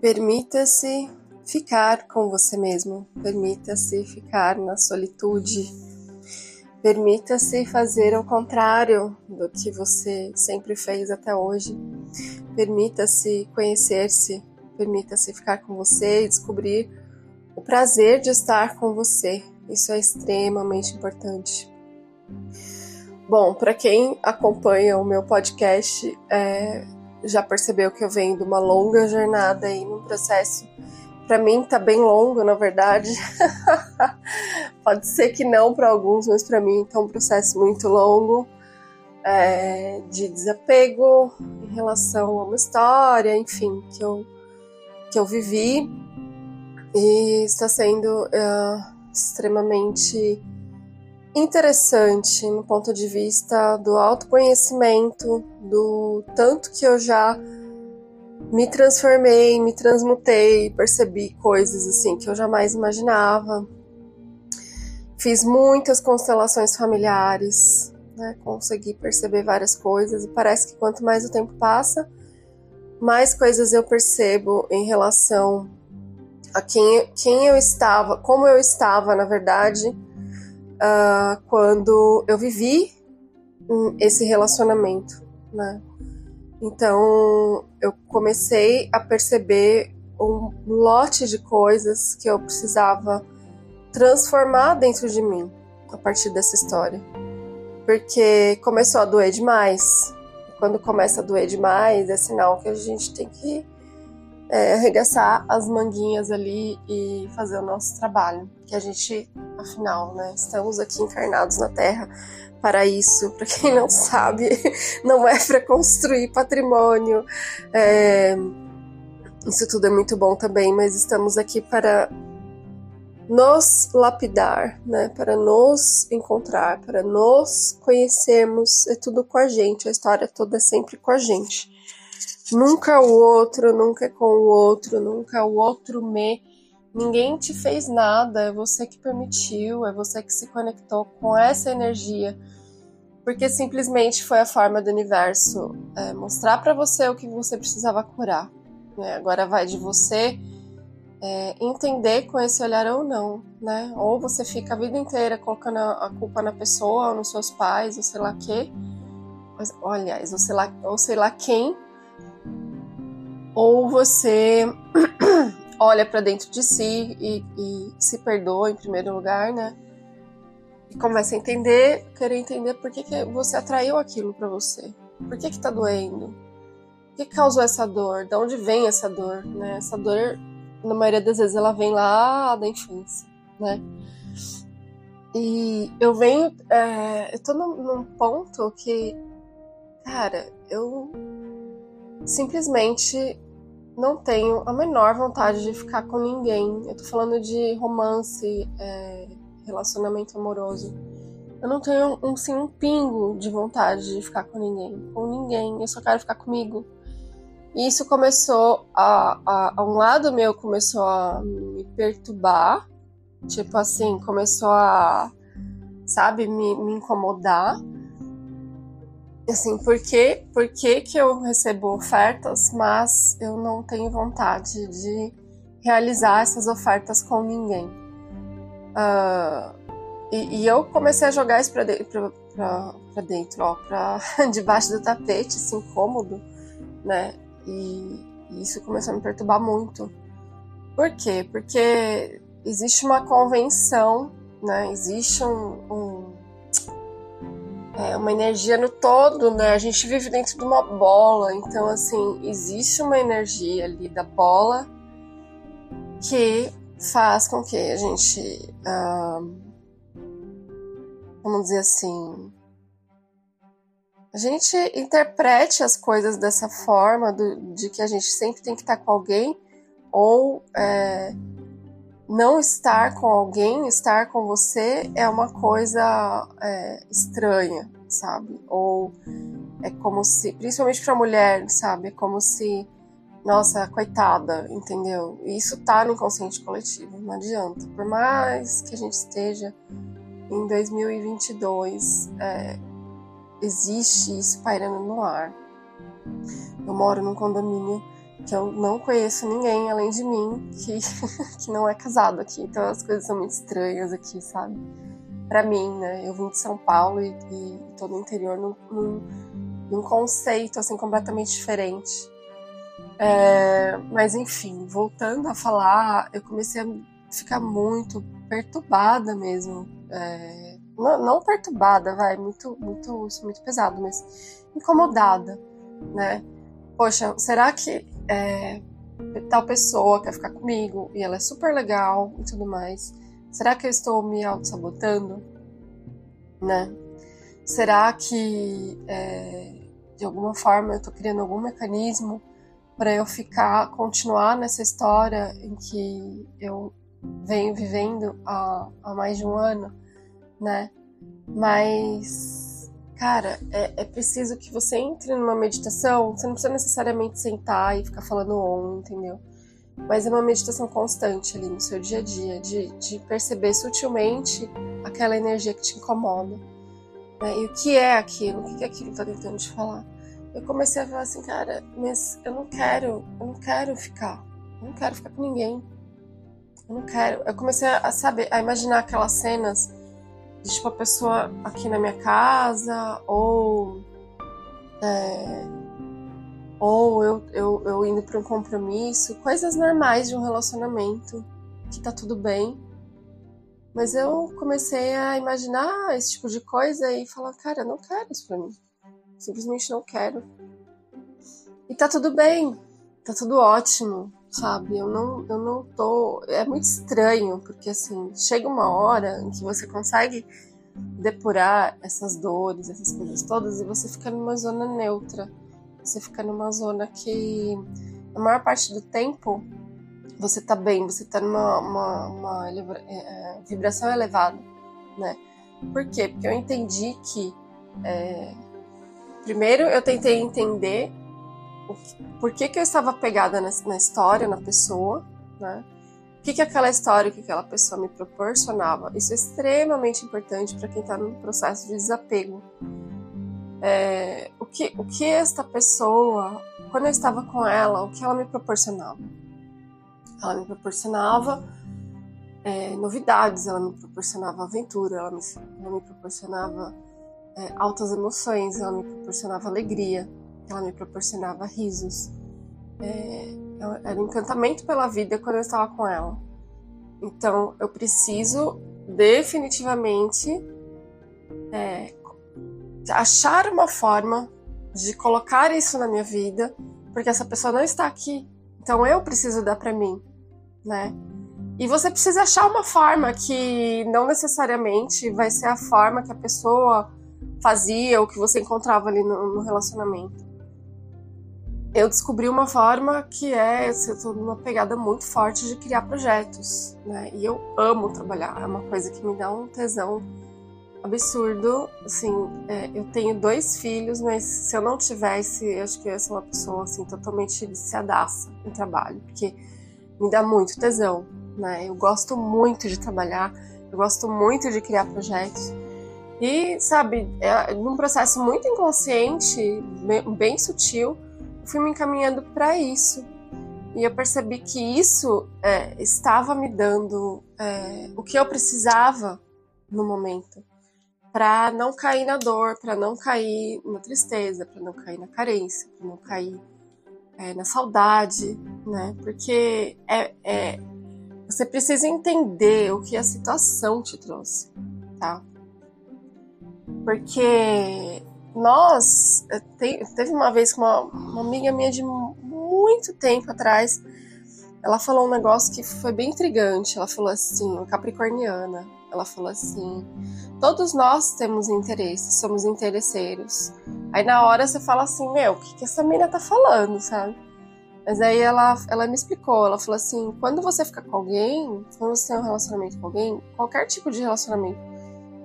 Permita-se ficar com você mesmo, permita-se ficar na solitude, permita-se fazer o contrário do que você sempre fez até hoje, permita-se conhecer-se, permita-se ficar com você e descobrir o prazer de estar com você. Isso é extremamente importante. Bom, para quem acompanha o meu podcast, é, já percebeu que eu venho de uma longa jornada aí num processo. Para mim tá bem longo, na verdade. Pode ser que não para alguns, mas para mim tá um processo muito longo é, de desapego em relação a uma história, enfim, que eu que eu vivi e está sendo uh, extremamente interessante no ponto de vista do autoconhecimento, do tanto que eu já me transformei, me transmutei, percebi coisas assim que eu jamais imaginava. Fiz muitas constelações familiares, né? consegui perceber várias coisas e parece que quanto mais o tempo passa, mais coisas eu percebo em relação a quem, quem eu estava, como eu estava, na verdade, uh, quando eu vivi esse relacionamento, né? Então eu comecei a perceber um lote de coisas que eu precisava transformar dentro de mim a partir dessa história. Porque começou a doer demais. Quando começa a doer demais, é sinal que a gente tem que é, arregaçar as manguinhas ali e fazer o nosso trabalho. Que a gente, afinal, né, estamos aqui encarnados na Terra para isso. Para quem não sabe, não é para construir patrimônio. É, isso tudo é muito bom também, mas estamos aqui para nos lapidar, né? Para nos encontrar, para nos conhecermos. É tudo com a gente. A história toda é sempre com a gente. Nunca o outro, nunca é com o outro, nunca o outro me. Ninguém te fez nada, é você que permitiu, é você que se conectou com essa energia. Porque simplesmente foi a forma do universo é, mostrar para você o que você precisava curar. Né? Agora vai de você é, entender com esse olhar ou não, né? Ou você fica a vida inteira colocando a culpa na pessoa, ou nos seus pais, ou sei lá quê. Aliás, ou sei lá, ou sei lá quem ou você olha para dentro de si e, e, se perdoa em primeiro lugar, né? E começa a entender, querer entender por que, que você atraiu aquilo para você. Por que que tá doendo? O que causou essa dor? De onde vem essa dor, né? Essa dor, na maioria das vezes, ela vem lá da infância, né? E eu venho, é, eu tô num, num ponto que, cara, eu simplesmente não tenho a menor vontade de ficar com ninguém. Eu tô falando de romance, é, relacionamento amoroso. Eu não tenho um, sim, um pingo de vontade de ficar com ninguém. Com ninguém. Eu só quero ficar comigo. E isso começou a, a, a um lado meu começou a me perturbar. Tipo assim, começou a, sabe, me, me incomodar assim, por que, por que, que eu recebo ofertas, mas eu não tenho vontade de realizar essas ofertas com ninguém? Uh, e, e, eu comecei a jogar isso para pra dentro ó, pra, debaixo do tapete, assim, incômodo, né? E, e isso começou a me perturbar muito. Por quê? Porque existe uma convenção, né? Existe um, um é, uma energia no todo, né? A gente vive dentro de uma bola, então assim existe uma energia ali da bola que faz com que a gente, ah, vamos dizer assim, a gente interprete as coisas dessa forma, do, de que a gente sempre tem que estar com alguém ou é, não estar com alguém, estar com você é uma coisa é, estranha, sabe? Ou é como se, principalmente para mulher, sabe? É como se, nossa, coitada, entendeu? E isso tá no inconsciente coletivo, não adianta. Por mais que a gente esteja em 2022, é, existe isso pairando no ar. Eu moro num condomínio que eu não conheço ninguém além de mim que, que não é casado aqui. Então as coisas são muito estranhas aqui, sabe? Para mim, né? Eu vim de São Paulo e, e tô no interior num, num, num conceito assim completamente diferente. É, mas enfim, voltando a falar, eu comecei a ficar muito perturbada mesmo. É, não, não, perturbada, vai, muito, muito, muito pesado, mas incomodada, né? Poxa, será que é, tal pessoa quer ficar comigo e ela é super legal e tudo mais? Será que eu estou me auto-sabotando? Né? Será que é, de alguma forma eu estou criando algum mecanismo para eu ficar, continuar nessa história em que eu venho vivendo há, há mais de um ano, né? Mas, cara, é, é, preciso que você entre numa meditação. Você não precisa necessariamente sentar e ficar falando on, entendeu? Mas é uma meditação constante ali no seu dia a dia, de, de perceber sutilmente aquela energia que te incomoda. Né? E o que é aquilo? O que, que aquilo está tentando te falar? eu comecei a falar assim, cara, mas eu não quero, eu não quero ficar, eu não quero ficar com ninguém. Eu não quero. Eu comecei a saber, a imaginar aquelas cenas de tipo a pessoa aqui na minha casa, ou. É, ou eu, eu, eu indo para um compromisso, coisas normais de um relacionamento, que tá tudo bem. Mas eu comecei a imaginar esse tipo de coisa e falar, cara, eu não quero isso pra mim. Simplesmente não quero. E tá tudo bem, tá tudo ótimo, sabe? Eu não, eu não tô. É muito estranho, porque assim, chega uma hora em que você consegue depurar essas dores, essas coisas todas, e você fica numa zona neutra. Você fica numa zona que, a maior parte do tempo, você tá bem, você tá numa uma, uma é, é, vibração elevada, né? Por quê? Porque eu entendi que é, Primeiro, eu tentei entender por que, que eu estava pegada na, na história, na pessoa, né? O que, que aquela história, o que aquela pessoa me proporcionava. Isso é extremamente importante para quem está no processo de desapego. É, o, que, o que esta pessoa, quando eu estava com ela, o que ela me proporcionava? Ela me proporcionava é, novidades, ela me proporcionava aventura, ela me, ela me proporcionava é, altas emoções, ela me proporcionava alegria, ela me proporcionava risos. É, era encantamento pela vida quando eu estava com ela. Então eu preciso definitivamente é, achar uma forma de colocar isso na minha vida, porque essa pessoa não está aqui. Então eu preciso dar para mim, né? E você precisa achar uma forma que não necessariamente vai ser a forma que a pessoa fazia, o que você encontrava ali no, no relacionamento. Eu descobri uma forma que é, eu tô numa pegada muito forte de criar projetos, né? E eu amo trabalhar, é uma coisa que me dá um tesão absurdo. Assim, é, eu tenho dois filhos, mas se eu não tivesse, acho que eu ia ser uma pessoa assim totalmente viciadaça em trabalho, porque me dá muito tesão, né? Eu gosto muito de trabalhar, eu gosto muito de criar projetos. E, sabe, é, num processo muito inconsciente, bem, bem sutil, fui me encaminhando para isso. E eu percebi que isso é, estava me dando é, o que eu precisava no momento para não cair na dor, para não cair na tristeza, para não cair na carência, para não cair é, na saudade, né? Porque é, é, você precisa entender o que a situação te trouxe, tá? Porque nós. Teve uma vez com uma, uma amiga minha de muito tempo atrás. Ela falou um negócio que foi bem intrigante. Ela falou assim, capricorniana. Ela falou assim: todos nós temos interesse, somos interesseiros. Aí na hora você fala assim: meu, o que, que essa menina tá falando, sabe? Mas aí ela, ela me explicou: ela falou assim, quando você fica com alguém, quando você tem um relacionamento com alguém, qualquer tipo de relacionamento,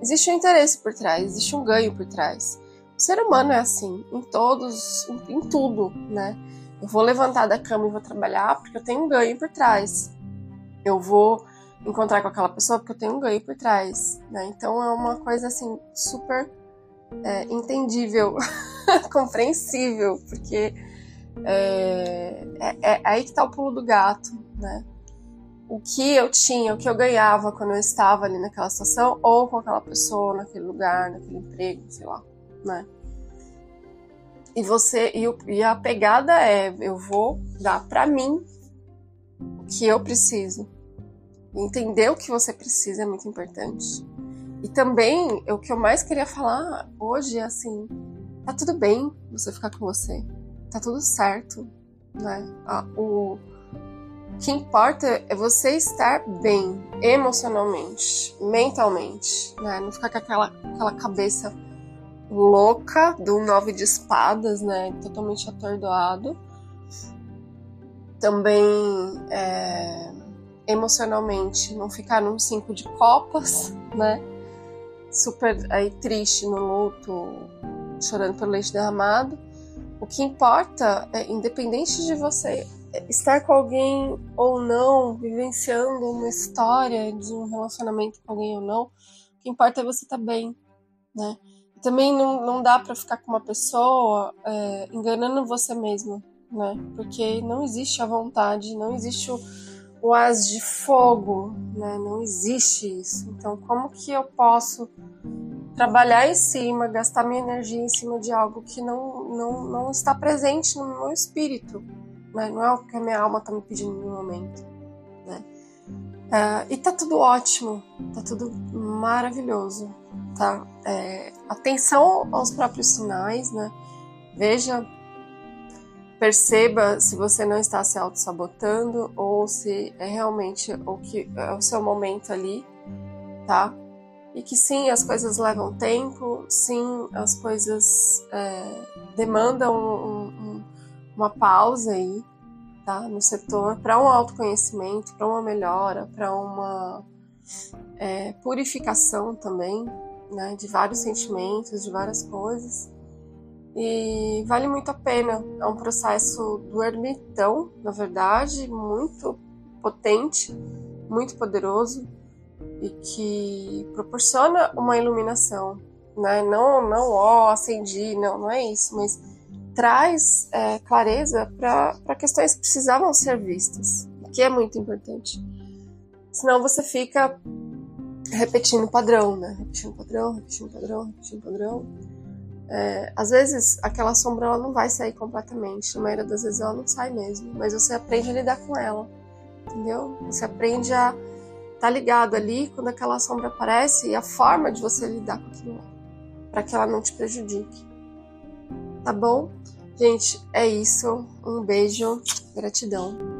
Existe um interesse por trás, existe um ganho por trás. O ser humano é assim, em todos, em, em tudo, né? Eu vou levantar da cama e vou trabalhar porque eu tenho um ganho por trás. Eu vou encontrar com aquela pessoa porque eu tenho um ganho por trás, né? Então é uma coisa assim super é, entendível, compreensível, porque É, é, é aí que tá o pulo do gato, né? O que eu tinha, o que eu ganhava quando eu estava ali naquela situação, ou com aquela pessoa, naquele lugar, naquele emprego, sei lá, né? E você e, o, e a pegada é, eu vou dar para mim o que eu preciso. Entender o que você precisa é muito importante. E também, o que eu mais queria falar hoje é assim: tá tudo bem você ficar com você, tá tudo certo, né? Ah, o que importa é você estar bem emocionalmente, mentalmente, né? Não ficar com aquela, aquela cabeça louca do nove de espadas, né? Totalmente atordoado. Também é, emocionalmente, não ficar num cinco de copas, né? Super aí triste no luto, chorando pelo leite derramado. O que importa é, independente de você estar com alguém ou não, vivenciando uma história de um relacionamento com alguém ou não, o que importa é você estar tá bem, né? Também não, não dá para ficar com uma pessoa é, enganando você mesmo, né? Porque não existe a vontade, não existe o o as de fogo, né? Não existe isso. Então, como que eu posso trabalhar em cima, gastar minha energia em cima de algo que não, não, não está presente no meu espírito, né? Não é o que a minha alma está me pedindo no momento, né? Uh, e tá tudo ótimo, tá tudo maravilhoso, tá? É, atenção aos próprios sinais, né? Veja Perceba se você não está se auto-sabotando ou se é realmente o que é o seu momento ali, tá? E que sim, as coisas levam tempo, sim, as coisas é, demandam um, um, uma pausa aí, tá? No setor, para um autoconhecimento, para uma melhora, para uma é, purificação também, né? De vários sentimentos, de várias coisas. E vale muito a pena. É um processo do ermitão, na verdade, muito potente, muito poderoso e que proporciona uma iluminação, né? Não, não, ó, acendi, não, não é isso, mas traz é, clareza para questões que precisavam ser vistas, que é muito importante. Senão você fica repetindo padrão, né? Repetindo padrão, repetindo padrão, repetindo padrão é, às vezes aquela sombra ela não vai sair completamente, na maioria das vezes ela não sai mesmo, mas você aprende a lidar com ela, entendeu? Você aprende a estar tá ligado ali quando aquela sombra aparece e a forma de você lidar com aquilo, para que ela não te prejudique. Tá bom? Gente, é isso. Um beijo, gratidão.